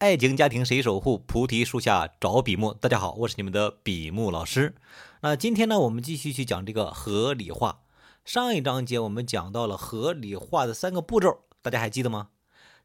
爱情家庭谁守护？菩提树下找笔墨。大家好，我是你们的笔墨老师。那今天呢，我们继续去讲这个合理化。上一章节我们讲到了合理化的三个步骤，大家还记得吗？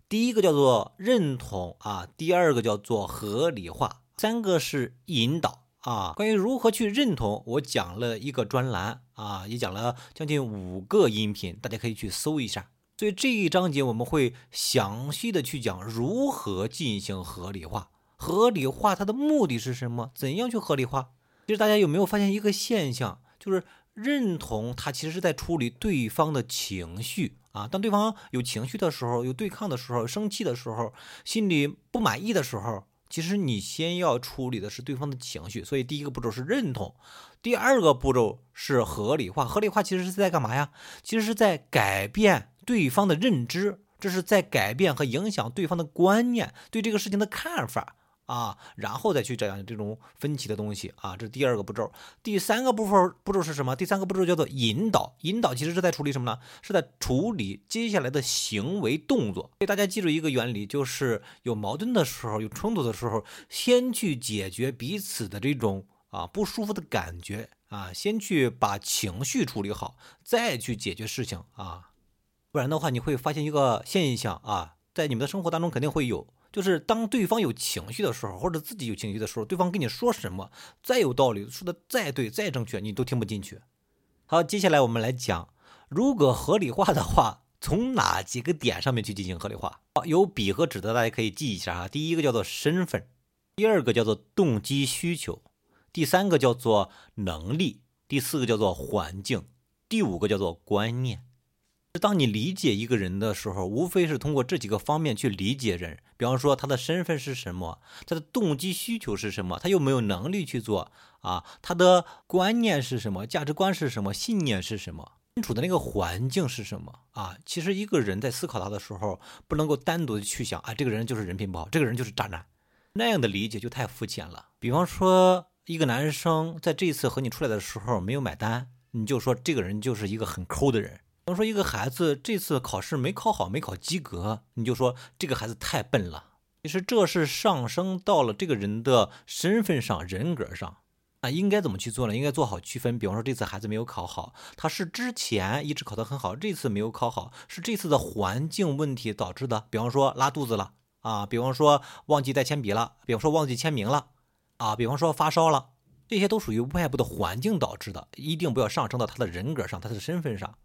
第一个叫做认同啊，第二个叫做合理化，三个是引导啊。关于如何去认同，我讲了一个专栏啊，也讲了将近五个音频，大家可以去搜一下。所以这一章节我们会详细的去讲如何进行合理化。合理化它的目的是什么？怎样去合理化？其实大家有没有发现一个现象，就是认同它其实是在处理对方的情绪啊。当对方有情绪的时候，有对抗的时候，生气的时候，心里不满意的时候，其实你先要处理的是对方的情绪。所以第一个步骤是认同，第二个步骤是合理化。合理化其实是在干嘛呀？其实是在改变。对方的认知，这是在改变和影响对方的观念，对这个事情的看法啊，然后再去讲这种分歧的东西啊，这是第二个步骤。第三个部分步骤是什么？第三个步骤叫做引导。引导其实是在处理什么呢？是在处理接下来的行为动作。所以大家记住一个原理，就是有矛盾的时候，有冲突的时候，先去解决彼此的这种啊不舒服的感觉啊，先去把情绪处理好，再去解决事情啊。不然的话，你会发现一个现象啊，在你们的生活当中肯定会有，就是当对方有情绪的时候，或者自己有情绪的时候，对方跟你说什么再有道理，说的再对再正确，你都听不进去。好，接下来我们来讲，如果合理化的话，从哪几个点上面去进行合理化？有笔和纸的大家可以记一下啊。第一个叫做身份，第二个叫做动机需求，第三个叫做能力，第四个叫做环境，第五个叫做观念。当你理解一个人的时候，无非是通过这几个方面去理解人。比方说，他的身份是什么？他的动机需求是什么？他有没有能力去做？啊，他的观念是什么？价值观是什么？信念是什么？身处的那个环境是什么？啊，其实一个人在思考他的时候，不能够单独的去想，啊，这个人就是人品不好，这个人就是渣男，那样的理解就太肤浅了。比方说，一个男生在这一次和你出来的时候没有买单，你就说这个人就是一个很抠的人。说，一个孩子这次考试没考好，没考及格，你就说这个孩子太笨了。其实这是上升到了这个人的身份上、人格上。那应该怎么去做呢？应该做好区分。比方说，这次孩子没有考好，他是之前一直考得很好，这次没有考好，是这次的环境问题导致的。比方说拉肚子了啊，比方说忘记带铅笔了，比方说忘记签名了啊，比方说发烧了，这些都属于外部的环境导致的，一定不要上升到他的人格上、他的身份上。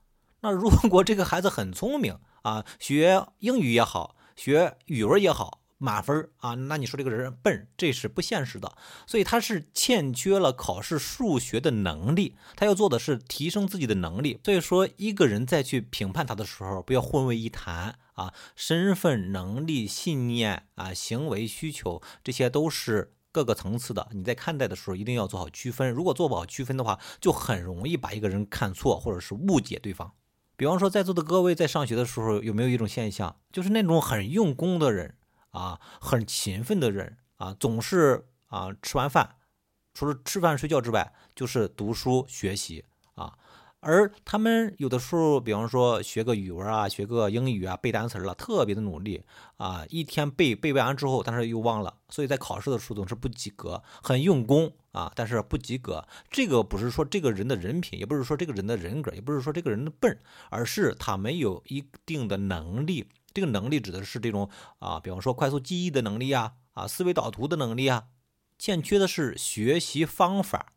那如果这个孩子很聪明啊，学英语也好，学语文也好，满分啊，那你说这个人笨，这是不现实的。所以他是欠缺了考试数学的能力，他要做的是提升自己的能力。所以说，一个人再去评判他的时候，不要混为一谈啊，身份、能力、信念啊、行为需求，这些都是各个层次的。你在看待的时候，一定要做好区分。如果做不好区分的话，就很容易把一个人看错，或者是误解对方。比方说，在座的各位在上学的时候，有没有一种现象，就是那种很用功的人啊，很勤奋的人啊，总是啊吃完饭，除了吃饭睡觉之外，就是读书学习。而他们有的时候，比方说学个语文啊，学个英语啊，背单词了，特别的努力啊，一天背背完之后，但是又忘了，所以在考试的时候总是不及格，很用功啊，但是不及格。这个不是说这个人的人品，也不是说这个人的人格，也不是说这个人的笨，而是他没有一定的能力。这个能力指的是这种啊，比方说快速记忆的能力啊，啊，思维导图的能力啊，欠缺的是学习方法。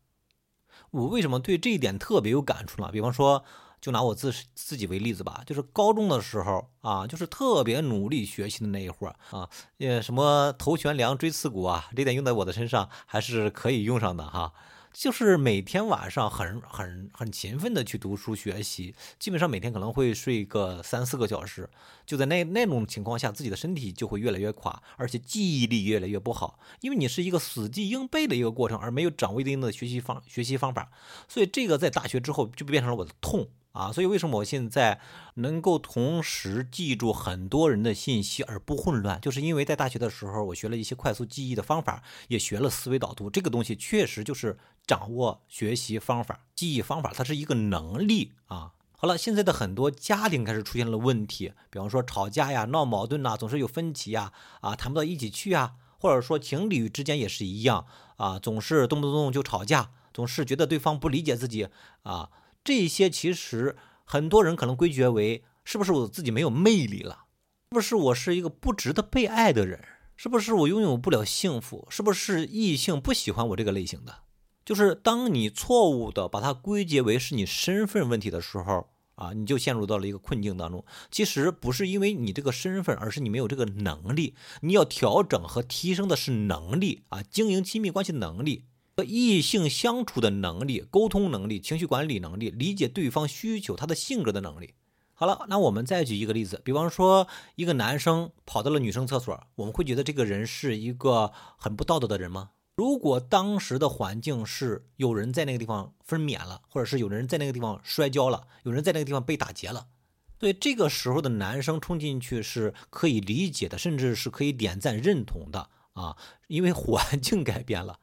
我为什么对这一点特别有感触呢？比方说，就拿我自自己为例子吧，就是高中的时候啊，就是特别努力学习的那一会儿啊，呃，什么头悬梁锥刺股啊，这点用在我的身上还是可以用上的哈。就是每天晚上很很很勤奋的去读书学习，基本上每天可能会睡个三四个小时。就在那那种情况下，自己的身体就会越来越垮，而且记忆力越来越不好，因为你是一个死记硬背的一个过程，而没有掌握一定的学习方学习方法。所以这个在大学之后就变成了我的痛。啊，所以为什么我现在能够同时记住很多人的信息而不混乱，就是因为在大学的时候，我学了一些快速记忆的方法，也学了思维导图。这个东西确实就是掌握学习方法、记忆方法，它是一个能力啊。好了，现在的很多家庭开始出现了问题，比方说吵架呀、闹矛盾呐，总是有分歧呀，啊，谈不到一起去啊，或者说情侣之间也是一样啊，总是动不动就吵架，总是觉得对方不理解自己啊，这些其实很多人可能归结为是不是我自己没有魅力了？是不是我是一个不值得被爱的人？是不是我拥有不了幸福？是不是异性不喜欢我这个类型的？就是当你错误的把它归结为是你身份问题的时候。啊，你就陷入到了一个困境当中。其实不是因为你这个身份，而是你没有这个能力。你要调整和提升的是能力啊，经营亲密关系能力，和异性相处的能力，沟通能力，情绪管理能力，理解对方需求，他的性格的能力。好了，那我们再举一个例子，比方说一个男生跑到了女生厕所，我们会觉得这个人是一个很不道德的人吗？如果当时的环境是有人在那个地方分娩了，或者是有人在那个地方摔跤了，有人在那个地方被打劫了，对这个时候的男生冲进去是可以理解的，甚至是可以点赞认同的啊，因为环境改变了。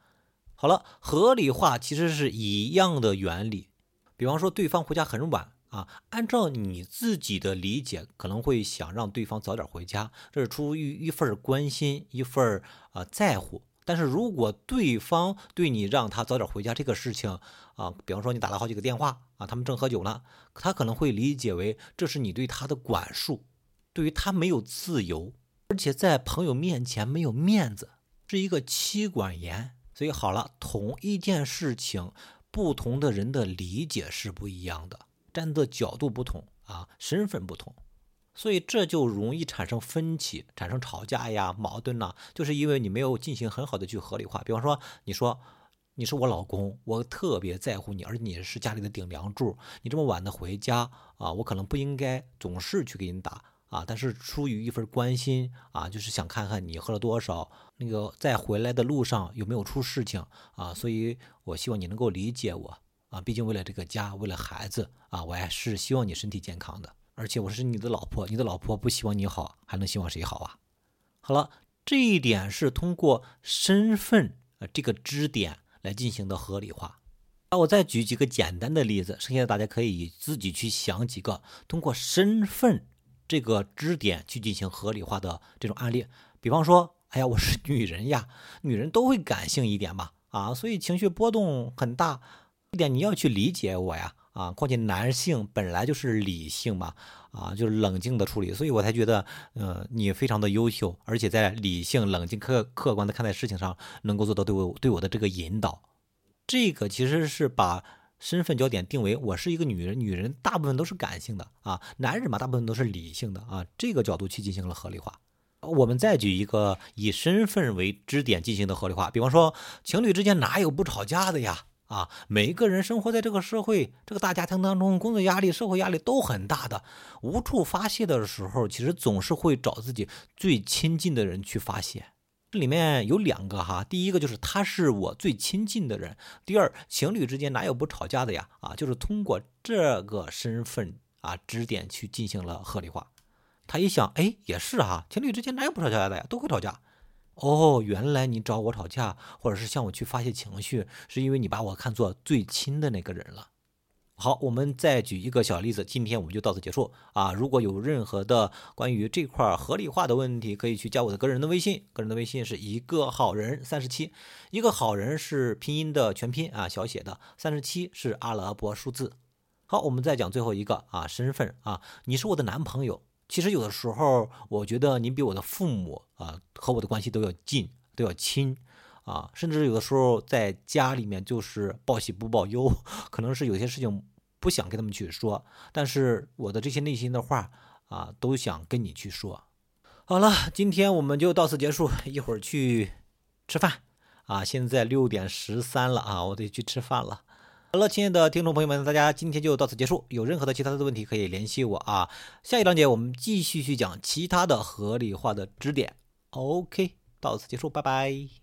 好了，合理化其实是一样的原理。比方说对方回家很晚啊，按照你自己的理解，可能会想让对方早点回家，这是出于一份关心，一份啊在乎。但是如果对方对你让他早点回家这个事情啊，比方说你打了好几个电话啊，他们正喝酒呢，他可能会理解为这是你对他的管束，对于他没有自由，而且在朋友面前没有面子，是一个妻管严。所以好了，同一件事情，不同的人的理解是不一样的，站的角度不同啊，身份不同。所以这就容易产生分歧，产生吵架呀、矛盾呐，就是因为你没有进行很好的去合理化。比方说，你说你是我老公，我特别在乎你，而且你是家里的顶梁柱，你这么晚的回家啊，我可能不应该总是去给你打啊，但是出于一份关心啊，就是想看看你喝了多少，那个在回来的路上有没有出事情啊，所以我希望你能够理解我啊，毕竟为了这个家，为了孩子啊，我还是希望你身体健康的。而且我是你的老婆，你的老婆不希望你好，还能希望谁好啊？好了，这一点是通过身份呃这个支点来进行的合理化。那我再举几个简单的例子，剩下的大家可以自己去想几个通过身份这个支点去进行合理化的这种案例。比方说，哎呀，我是女人呀，女人都会感性一点吧？啊，所以情绪波动很大一点，你要去理解我呀。啊，况且男性本来就是理性嘛，啊，就是冷静的处理，所以我才觉得，呃，你非常的优秀，而且在理性、冷静、客客观的看待事情上，能够做到对我对我的这个引导。这个其实是把身份焦点定为我是一个女人，女人大部分都是感性的啊，男人嘛，大部分都是理性的啊，这个角度去进行了合理化。我们再举一个以身份为支点进行的合理化，比方说情侣之间哪有不吵架的呀？啊，每一个人生活在这个社会、这个大家庭当中，工作压力、社会压力都很大的，无处发泄的时候，其实总是会找自己最亲近的人去发泄。这里面有两个哈，第一个就是他是我最亲近的人，第二，情侣之间哪有不吵架的呀？啊，就是通过这个身份啊支点去进行了合理化。他一想，哎，也是哈，情侣之间哪有不吵架的呀？都会吵架。哦，原来你找我吵架，或者是向我去发泄情绪，是因为你把我看作最亲的那个人了。好，我们再举一个小例子，今天我们就到此结束啊。如果有任何的关于这块合理化的问题，可以去加我的个人的微信，个人的微信是一个好人三十七，一个好人是拼音的全拼啊，小写的，三十七是阿拉伯数字。好，我们再讲最后一个啊，身份啊，你是我的男朋友。其实有的时候，我觉得您比我的父母啊和我的关系都要近，都要亲，啊，甚至有的时候在家里面就是报喜不报忧，可能是有些事情不想跟他们去说，但是我的这些内心的话啊，都想跟你去说。好了，今天我们就到此结束，一会儿去吃饭啊，现在六点十三了啊，我得去吃饭了。好了，亲爱的听众朋友们，大家今天就到此结束。有任何的其他的问题可以联系我啊。下一章节我们继续去讲其他的合理化的支点。OK，到此结束，拜拜。